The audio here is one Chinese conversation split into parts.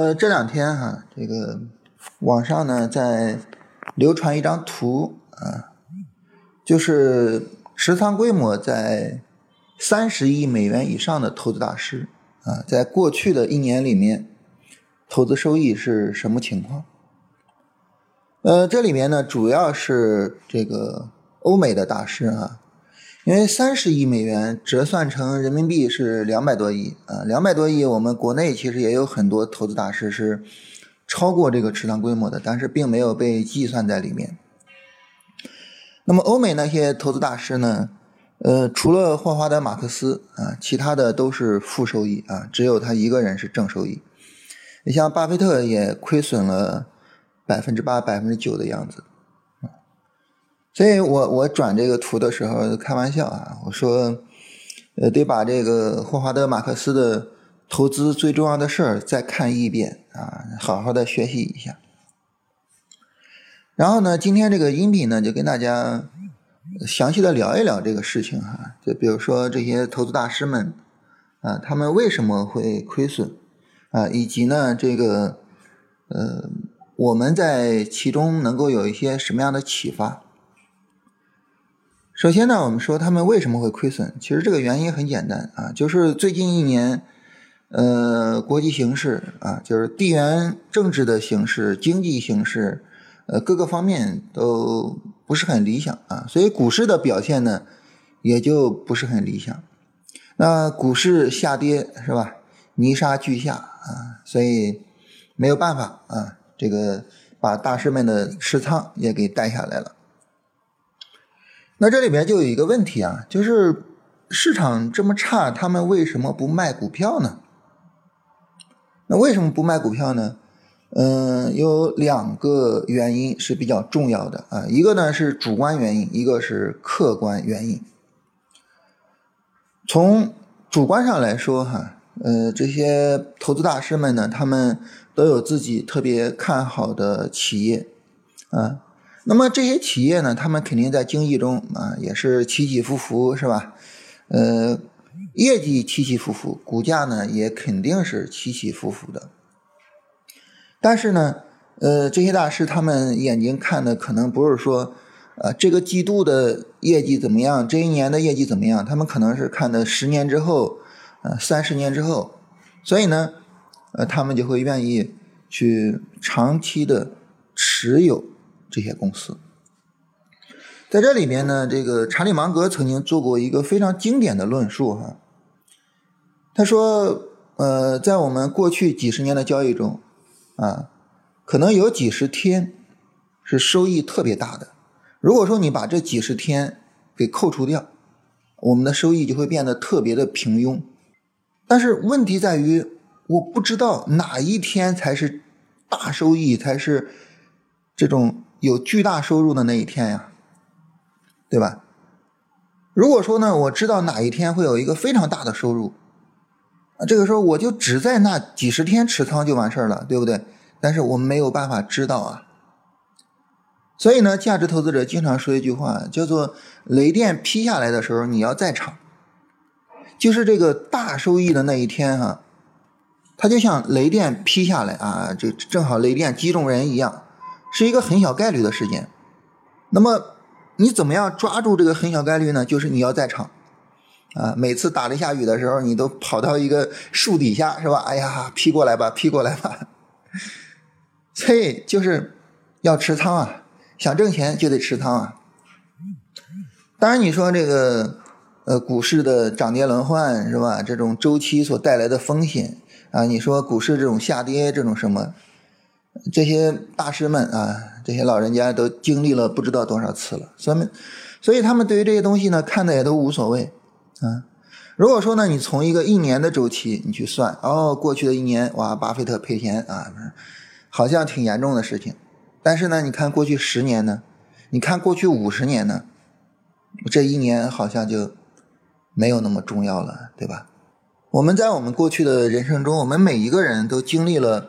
呃，这两天哈，这个网上呢在流传一张图啊，就是持仓规模在三十亿美元以上的投资大师啊，在过去的一年里面，投资收益是什么情况？呃，这里面呢主要是这个欧美的大师啊。因为三十亿美元折算成人民币是两百多亿啊，两百多亿，我们国内其实也有很多投资大师是超过这个持仓规模的，但是并没有被计算在里面。那么欧美那些投资大师呢？呃，除了霍华德·马克思啊，其他的都是负收益啊，只有他一个人是正收益。你像巴菲特也亏损了百分之八、百分之九的样子。所以我我转这个图的时候开玩笑啊，我说，呃，得把这个霍华德·马克思的投资最重要的事儿再看一遍啊，好好的学习一下。然后呢，今天这个音频呢，就跟大家详细的聊一聊这个事情哈。就比如说这些投资大师们啊，他们为什么会亏损啊，以及呢，这个呃，我们在其中能够有一些什么样的启发？首先呢，我们说他们为什么会亏损？其实这个原因很简单啊，就是最近一年，呃，国际形势啊，就是地缘政治的形势、经济形势，呃，各个方面都不是很理想啊，所以股市的表现呢，也就不是很理想。那股市下跌是吧？泥沙俱下啊，所以没有办法啊，这个把大师们的持仓也给带下来了。那这里边就有一个问题啊，就是市场这么差，他们为什么不卖股票呢？那为什么不卖股票呢？嗯，有两个原因是比较重要的啊，一个呢是主观原因，一个是客观原因。从主观上来说，哈，呃，这些投资大师们呢，他们都有自己特别看好的企业啊。那么这些企业呢，他们肯定在经济中啊，也是起起伏伏，是吧？呃，业绩起起伏伏，股价呢也肯定是起起伏伏的。但是呢，呃，这些大师他们眼睛看的可能不是说，呃，这个季度的业绩怎么样，这一年的业绩怎么样，他们可能是看的十年之后，呃，三十年之后，所以呢，呃，他们就会愿意去长期的持有。这些公司，在这里面呢，这个查理芒格曾经做过一个非常经典的论述哈。他说，呃，在我们过去几十年的交易中，啊，可能有几十天是收益特别大的。如果说你把这几十天给扣除掉，我们的收益就会变得特别的平庸。但是问题在于，我不知道哪一天才是大收益，才是这种。有巨大收入的那一天呀，对吧？如果说呢，我知道哪一天会有一个非常大的收入，啊，这个时候我就只在那几十天持仓就完事儿了，对不对？但是我们没有办法知道啊。所以呢，价值投资者经常说一句话，叫做“雷电劈下来的时候你要在场”，就是这个大收益的那一天哈，它就像雷电劈下来啊，这正好雷电击中人一样。是一个很小概率的事件，那么你怎么样抓住这个很小概率呢？就是你要在场，啊，每次打了下雨的时候，你都跑到一个树底下，是吧？哎呀，劈过来吧，劈过来吧。所以就是要持仓啊，想挣钱就得持仓啊。当然你说这个呃股市的涨跌轮换是吧？这种周期所带来的风险啊，你说股市这种下跌这种什么？这些大师们啊，这些老人家都经历了不知道多少次了，所以，所以他们对于这些东西呢，看的也都无所谓啊。如果说呢，你从一个一年的周期你去算，哦，过去的一年哇，巴菲特赔钱啊，好像挺严重的事情。但是呢，你看过去十年呢，你看过去五十年呢，这一年好像就没有那么重要了，对吧？我们在我们过去的人生中，我们每一个人都经历了。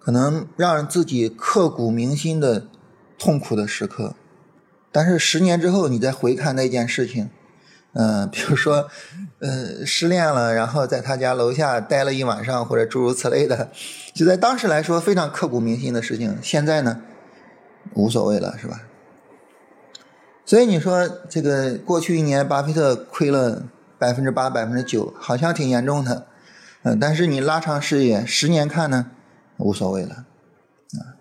可能让自己刻骨铭心的痛苦的时刻，但是十年之后你再回看那件事情，嗯，比如说，呃，失恋了，然后在他家楼下待了一晚上，或者诸如此类的，就在当时来说非常刻骨铭心的事情。现在呢，无所谓了，是吧？所以你说这个过去一年，巴菲特亏了百分之八、百分之九，好像挺严重的，嗯，但是你拉长视野，十年看呢，无所谓了，啊，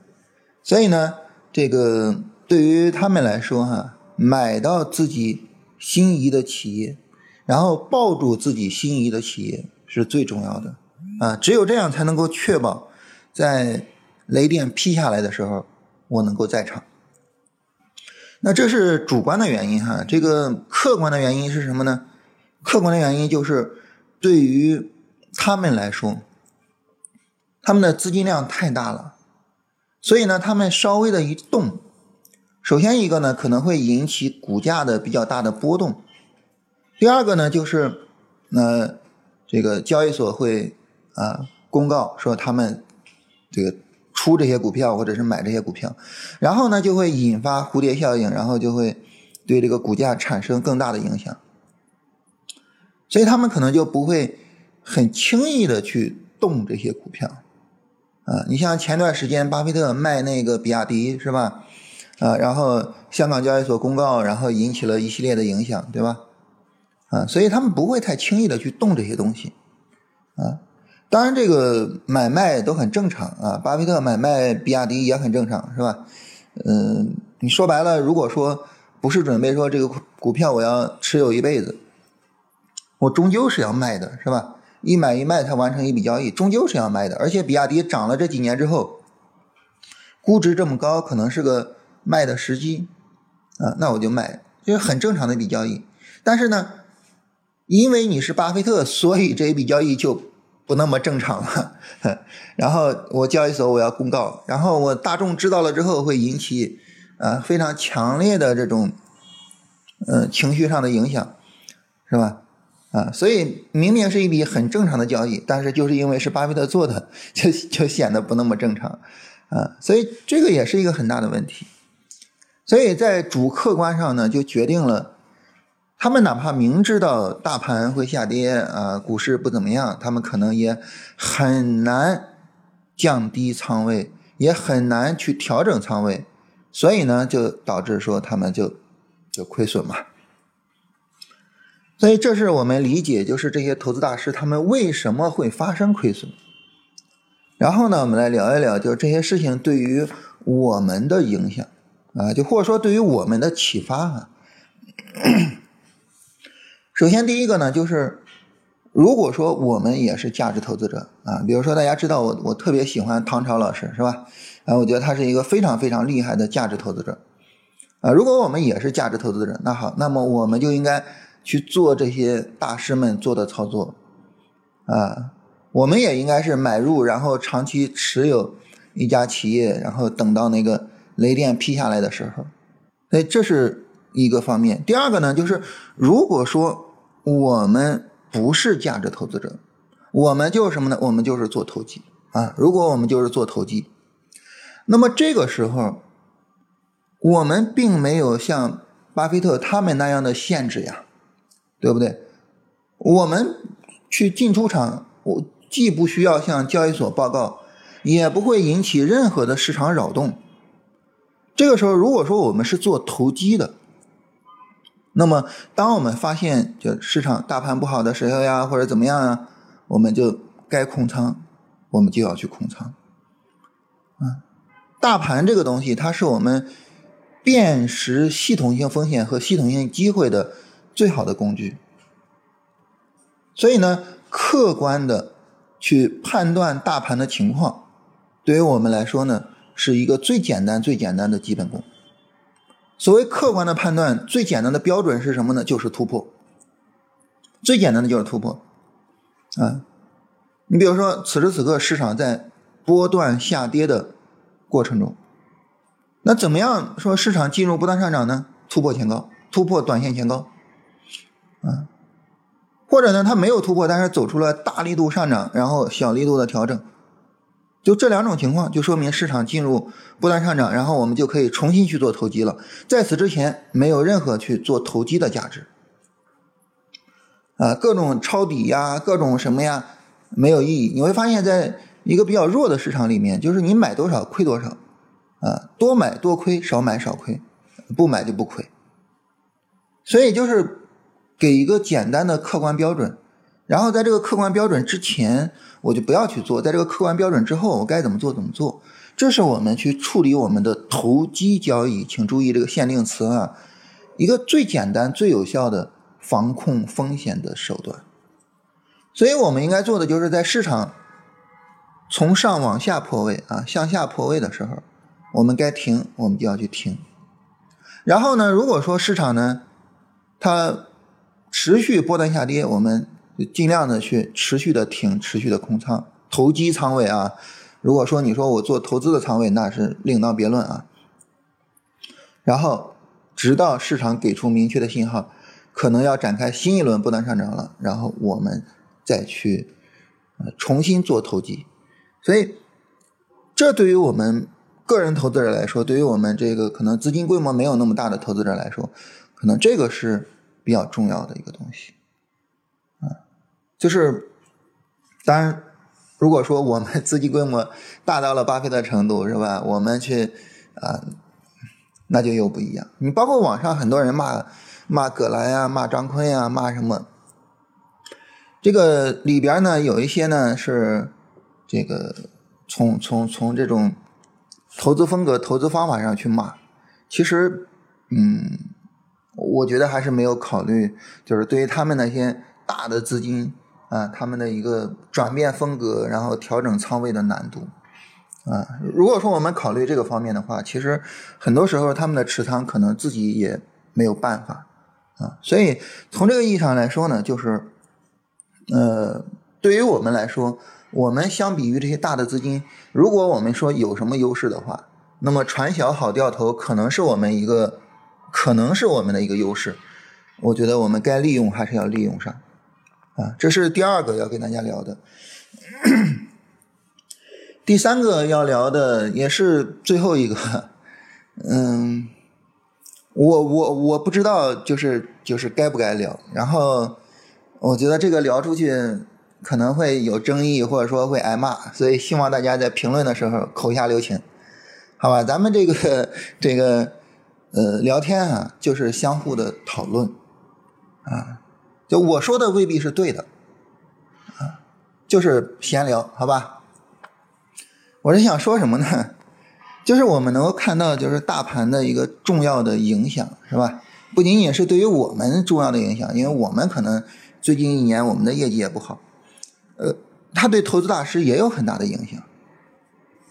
所以呢，这个对于他们来说，哈，买到自己。心仪的企业，然后抱住自己心仪的企业是最重要的啊！只有这样才能够确保在雷电劈下来的时候，我能够在场。那这是主观的原因哈，这个客观的原因是什么呢？客观的原因就是对于他们来说，他们的资金量太大了，所以呢，他们稍微的一动。首先一个呢，可能会引起股价的比较大的波动。第二个呢，就是呃这个交易所会啊公告说他们这个出这些股票或者是买这些股票，然后呢就会引发蝴蝶效应，然后就会对这个股价产生更大的影响。所以他们可能就不会很轻易的去动这些股票啊。你像前段时间巴菲特卖那个比亚迪是吧？啊，然后香港交易所公告，然后引起了一系列的影响，对吧？啊，所以他们不会太轻易的去动这些东西，啊，当然这个买卖都很正常啊，巴菲特买卖比亚迪也很正常，是吧？嗯，你说白了，如果说不是准备说这个股票我要持有一辈子，我终究是要卖的，是吧？一买一卖才完成一笔交易，终究是要卖的，而且比亚迪涨了这几年之后，估值这么高，可能是个。卖的时机，啊，那我就卖，就是很正常的一笔交易。但是呢，因为你是巴菲特，所以这一笔交易就不那么正常了。然后我交易所我要公告，然后我大众知道了之后会引起啊非常强烈的这种嗯情绪上的影响，是吧？啊，所以明明是一笔很正常的交易，但是就是因为是巴菲特做的，就就显得不那么正常啊。所以这个也是一个很大的问题。所以在主客观上呢，就决定了，他们哪怕明知道大盘会下跌啊，股市不怎么样，他们可能也很难降低仓位，也很难去调整仓位，所以呢，就导致说他们就就亏损嘛。所以这是我们理解，就是这些投资大师他们为什么会发生亏损。然后呢，我们来聊一聊，就这些事情对于我们的影响。啊，就或者说对于我们的启发哈。首先第一个呢，就是如果说我们也是价值投资者啊，比如说大家知道我我特别喜欢唐朝老师是吧？啊，我觉得他是一个非常非常厉害的价值投资者啊。如果我们也是价值投资者，那好，那么我们就应该去做这些大师们做的操作啊。我们也应该是买入，然后长期持有一家企业，然后等到那个。雷电劈下来的时候，哎，这是一个方面。第二个呢，就是如果说我们不是价值投资者，我们就是什么呢？我们就是做投机啊。如果我们就是做投机，那么这个时候，我们并没有像巴菲特他们那样的限制呀，对不对？我们去进出场，我既不需要向交易所报告，也不会引起任何的市场扰动。这个时候，如果说我们是做投机的，那么当我们发现就市场大盘不好的时候呀，或者怎么样啊，我们就该控仓，我们就要去控仓。啊，大盘这个东西，它是我们辨识系统性风险和系统性机会的最好的工具。所以呢，客观的去判断大盘的情况，对于我们来说呢。是一个最简单、最简单的基本功。所谓客观的判断，最简单的标准是什么呢？就是突破。最简单的就是突破。啊，你比如说，此时此刻市场在波段下跌的过程中，那怎么样说市场进入不断上涨呢？突破前高，突破短线前高。啊，或者呢，它没有突破，但是走出了大力度上涨，然后小力度的调整。就这两种情况，就说明市场进入不断上涨，然后我们就可以重新去做投机了。在此之前，没有任何去做投机的价值。啊，各种抄底呀，各种什么呀，没有意义。你会发现在一个比较弱的市场里面，就是你买多少亏多少，啊，多买多亏，少买少亏，不买就不亏。所以就是给一个简单的客观标准，然后在这个客观标准之前，我就不要去做；在这个客观标准之后，我该怎么做怎么做。这是我们去处理我们的投机交易，请注意这个限定词啊，一个最简单、最有效的防控风险的手段。所以我们应该做的就是在市场从上往下破位啊，向下破位的时候，我们该停，我们就要去停。然后呢，如果说市场呢，它持续波段下跌，我们尽量的去持续的挺，持续的空仓，投机仓位啊。如果说你说我做投资的仓位，那是另当别论啊。然后，直到市场给出明确的信号，可能要展开新一轮波段上涨了，然后我们再去呃重新做投机。所以，这对于我们个人投资者来说，对于我们这个可能资金规模没有那么大的投资者来说，可能这个是比较重要的一个东西啊。就是当然。如果说我们资金规模大到了巴菲特程度，是吧？我们去啊，那就又不一样。你包括网上很多人骂骂葛兰呀，骂张坤呀，骂什么？这个里边呢，有一些呢是这个从从从这种投资风格、投资方法上去骂。其实，嗯，我觉得还是没有考虑，就是对于他们那些大的资金。啊，他们的一个转变风格，然后调整仓位的难度，啊，如果说我们考虑这个方面的话，其实很多时候他们的持仓可能自己也没有办法，啊，所以从这个意义上来说呢，就是，呃，对于我们来说，我们相比于这些大的资金，如果我们说有什么优势的话，那么船小好掉头可能是我们一个，可能是我们的一个优势，我觉得我们该利用还是要利用上。啊，这是第二个要跟大家聊的。第三个要聊的也是最后一个，嗯，我我我不知道，就是就是该不该聊。然后我觉得这个聊出去可能会有争议，或者说会挨骂，所以希望大家在评论的时候口下留情，好吧？咱们这个这个呃聊天啊，就是相互的讨论啊。就我说的未必是对的，啊，就是闲聊，好吧？我是想说什么呢？就是我们能够看到，就是大盘的一个重要的影响，是吧？不仅仅是对于我们重要的影响，因为我们可能最近一年我们的业绩也不好，呃，它对投资大师也有很大的影响，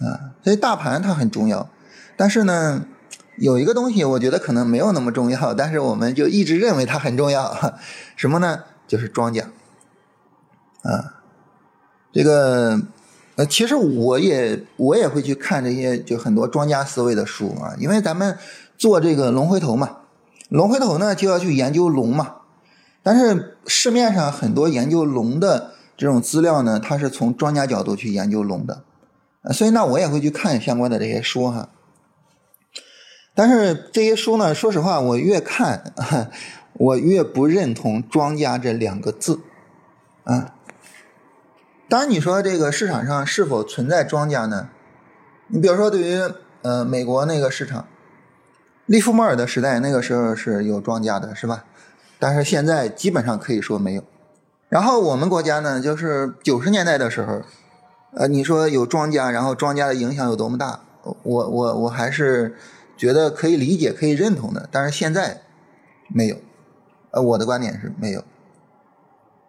啊，所以大盘它很重要，但是呢。有一个东西，我觉得可能没有那么重要，但是我们就一直认为它很重要，什么呢？就是庄家，啊，这个呃，其实我也我也会去看这些就很多庄家思维的书啊，因为咱们做这个龙回头嘛，龙回头呢就要去研究龙嘛，但是市面上很多研究龙的这种资料呢，它是从庄家角度去研究龙的，所以那我也会去看相关的这些书哈。但是这些书呢，说实话，我越看，我越不认同“庄家”这两个字，啊。当然，你说这个市场上是否存在庄家呢？你比如说，对于呃美国那个市场，利弗莫尔的时代，那个时候是有庄家的，是吧？但是现在基本上可以说没有。然后我们国家呢，就是九十年代的时候，呃，你说有庄家，然后庄家的影响有多么大？我我我还是。觉得可以理解、可以认同的，但是现在没有。呃，我的观点是没有，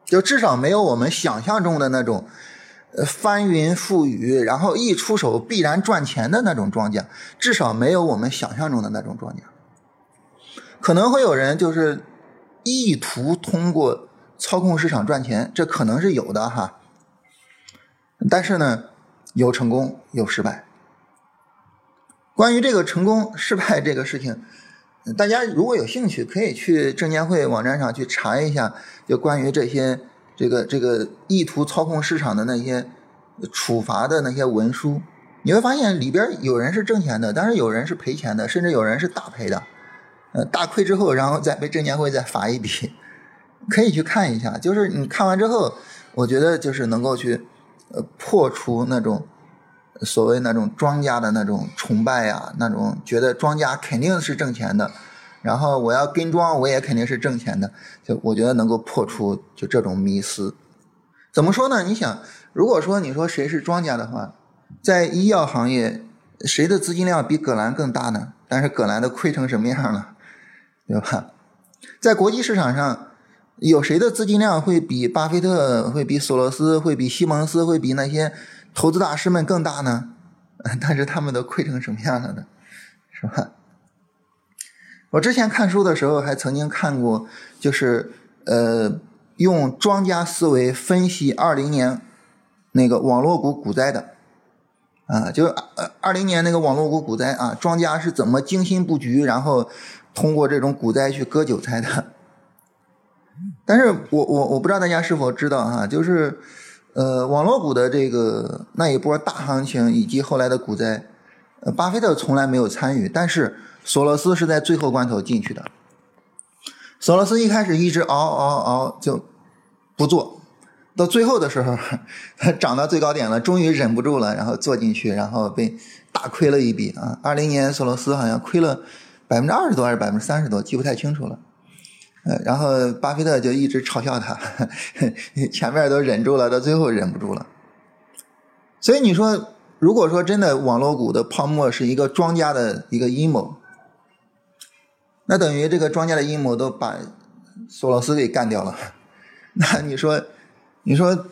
就至少没有我们想象中的那种，呃，翻云覆雨，然后一出手必然赚钱的那种庄家，至少没有我们想象中的那种庄家。可能会有人就是意图通过操控市场赚钱，这可能是有的哈。但是呢，有成功，有失败。关于这个成功失败这个事情，大家如果有兴趣，可以去证监会网站上去查一下，就关于这些这个这个意图操控市场的那些处罚的那些文书，你会发现里边有人是挣钱的，但是有人是赔钱的，甚至有人是大赔的，呃，大亏之后，然后再被证监会再罚一笔，可以去看一下。就是你看完之后，我觉得就是能够去呃破除那种所谓那种庄家的那种崇拜呀，那种觉得庄家肯定是挣钱的，然后我要跟庄我也肯定是挣钱的，就我觉得能够破除就这种迷思。怎么说呢？你想，如果说你说谁是庄家的话，在医药行业，谁的资金量比葛兰更大呢？但是葛兰都亏成什么样了，对吧？在国际市场上，有谁的资金量会比巴菲特、会比索罗斯、会比西蒙斯、会比那些投资大师们更大呢？但是他们都亏成什么样了呢？是吧？我之前看书的时候还曾经看过，就是呃。用庄家思维分析二零年那个网络股股灾的啊，就二二零年那个网络股股灾啊，庄家是怎么精心布局，然后通过这种股灾去割韭菜的？但是我我我不知道大家是否知道哈，就是呃网络股的这个那一波大行情以及后来的股灾，巴菲特从来没有参与，但是索罗斯是在最后关头进去的。索罗斯一开始一直熬熬熬就不做，到最后的时候，涨到最高点了，终于忍不住了，然后做进去，然后被大亏了一笔啊！二零年索罗斯好像亏了百分之二十多还是百分之三十多，记不太清楚了。然后巴菲特就一直嘲笑他，前面都忍住了，到最后忍不住了。所以你说，如果说真的网络股的泡沫是一个庄家的一个阴谋。那等于这个庄家的阴谋都把索罗斯给干掉了。那你说，你说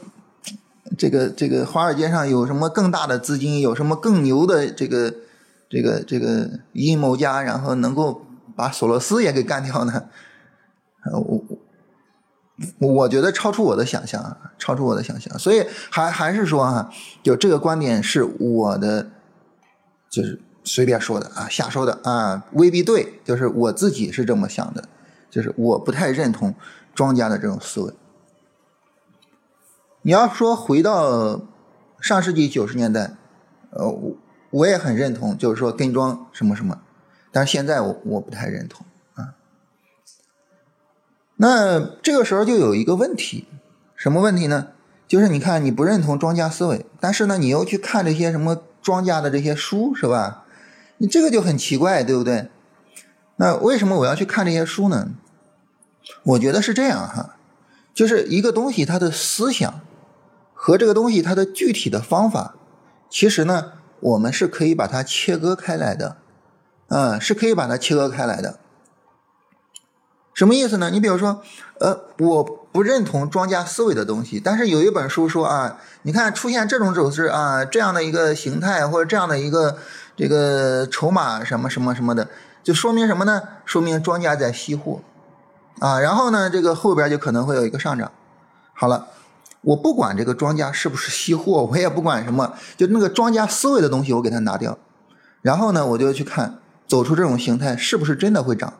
这个这个华尔街上有什么更大的资金，有什么更牛的这个这个这个阴谋家，然后能够把索罗斯也给干掉呢？我我我觉得超出我的想象啊，超出我的想象。所以还还是说啊，就这个观点是我的，就是。随便说的啊，瞎说的啊，未必对。就是我自己是这么想的，就是我不太认同庄家的这种思维。你要说回到上世纪九十年代，呃，我也很认同，就是说跟庄什么什么，但是现在我我不太认同。那这个时候就有一个问题，什么问题呢？就是你看你不认同庄家思维，但是呢，你又去看这些什么庄家的这些书，是吧？你这个就很奇怪，对不对？那为什么我要去看这些书呢？我觉得是这样哈，就是一个东西它的思想和这个东西它的具体的方法，其实呢，我们是可以把它切割开来的，嗯，是可以把它切割开来的。什么意思呢？你比如说，呃，我不认同庄家思维的东西，但是有一本书说啊，你看出现这种走势啊，这样的一个形态或者这样的一个。这个筹码什么什么什么的，就说明什么呢？说明庄家在吸货，啊，然后呢，这个后边就可能会有一个上涨。好了，我不管这个庄家是不是吸货，我也不管什么，就那个庄家思维的东西我给它拿掉，然后呢，我就去看走出这种形态是不是真的会涨。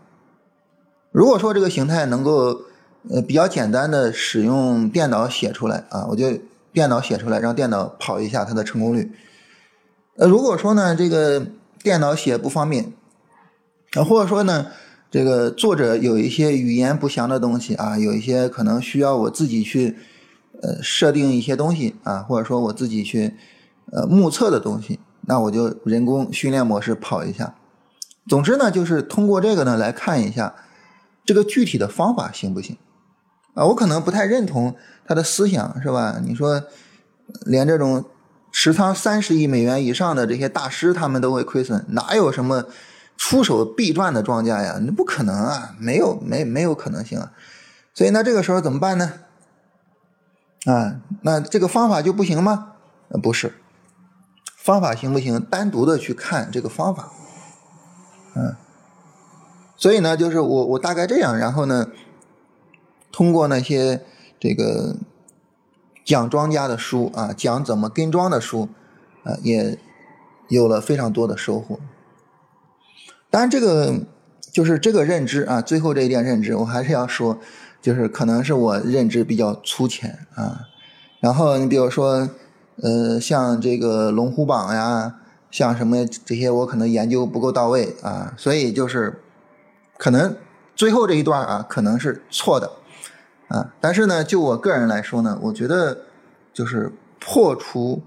如果说这个形态能够呃比较简单的使用电脑写出来啊，我就电脑写出来，让电脑跑一下它的成功率。呃，如果说呢，这个电脑写不方便，啊，或者说呢，这个作者有一些语言不详的东西啊，有一些可能需要我自己去呃设定一些东西啊，或者说我自己去呃目测的东西，那我就人工训练模式跑一下。总之呢，就是通过这个呢来看一下这个具体的方法行不行啊？我可能不太认同他的思想，是吧？你说连这种。持仓三十亿美元以上的这些大师，他们都会亏损，哪有什么出手必赚的庄家呀？那不可能啊，没有没没有可能性啊！所以那这个时候怎么办呢？啊，那这个方法就不行吗？不是，方法行不行？单独的去看这个方法，嗯，所以呢，就是我我大概这样，然后呢，通过那些这个。讲庄家的书啊，讲怎么跟庄的书，啊，也有了非常多的收获。当然，这个就是这个认知啊，最后这一点认知，我还是要说，就是可能是我认知比较粗浅啊。然后你比如说，呃，像这个龙虎榜呀，像什么这些，我可能研究不够到位啊，所以就是可能最后这一段啊，可能是错的。啊。但是呢，就我个人来说呢，我觉得就是破除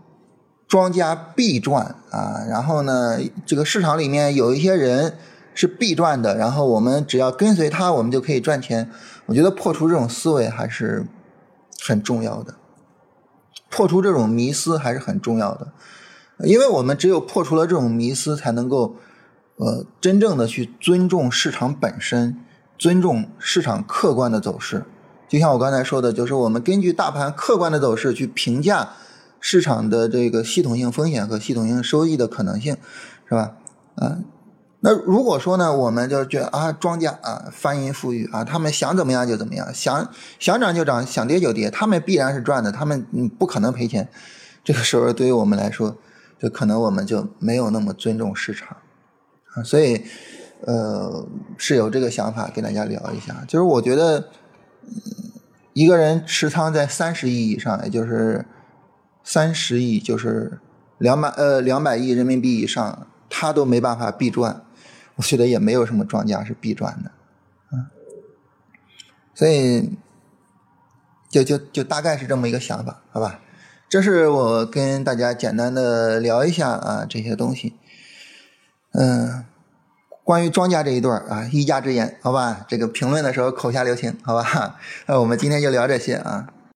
庄家必赚啊，然后呢，这个市场里面有一些人是必赚的，然后我们只要跟随他，我们就可以赚钱。我觉得破除这种思维还是很重要的，破除这种迷思还是很重要的，因为我们只有破除了这种迷思，才能够呃真正的去尊重市场本身，尊重市场客观的走势。就像我刚才说的，就是我们根据大盘客观的走势去评价市场的这个系统性风险和系统性收益的可能性，是吧？啊。那如果说呢，我们就觉得啊，庄家啊，翻云覆雨啊，他们想怎么样就怎么样，想想涨就涨，想跌就跌，他们必然是赚的，他们不可能赔钱。这个时候对于我们来说，就可能我们就没有那么尊重市场啊。所以，呃，是有这个想法跟大家聊一下，就是我觉得，一个人持仓在三十亿以上，也就是三十亿，就是两百呃两百亿人民币以上，他都没办法必赚。我觉得也没有什么庄家是必赚的，啊，所以就就就大概是这么一个想法，好吧？这是我跟大家简单的聊一下啊这些东西，嗯，关于庄家这一段啊，一家之言，好吧？这个评论的时候口下留情，好吧？那 我们今天就聊这些啊。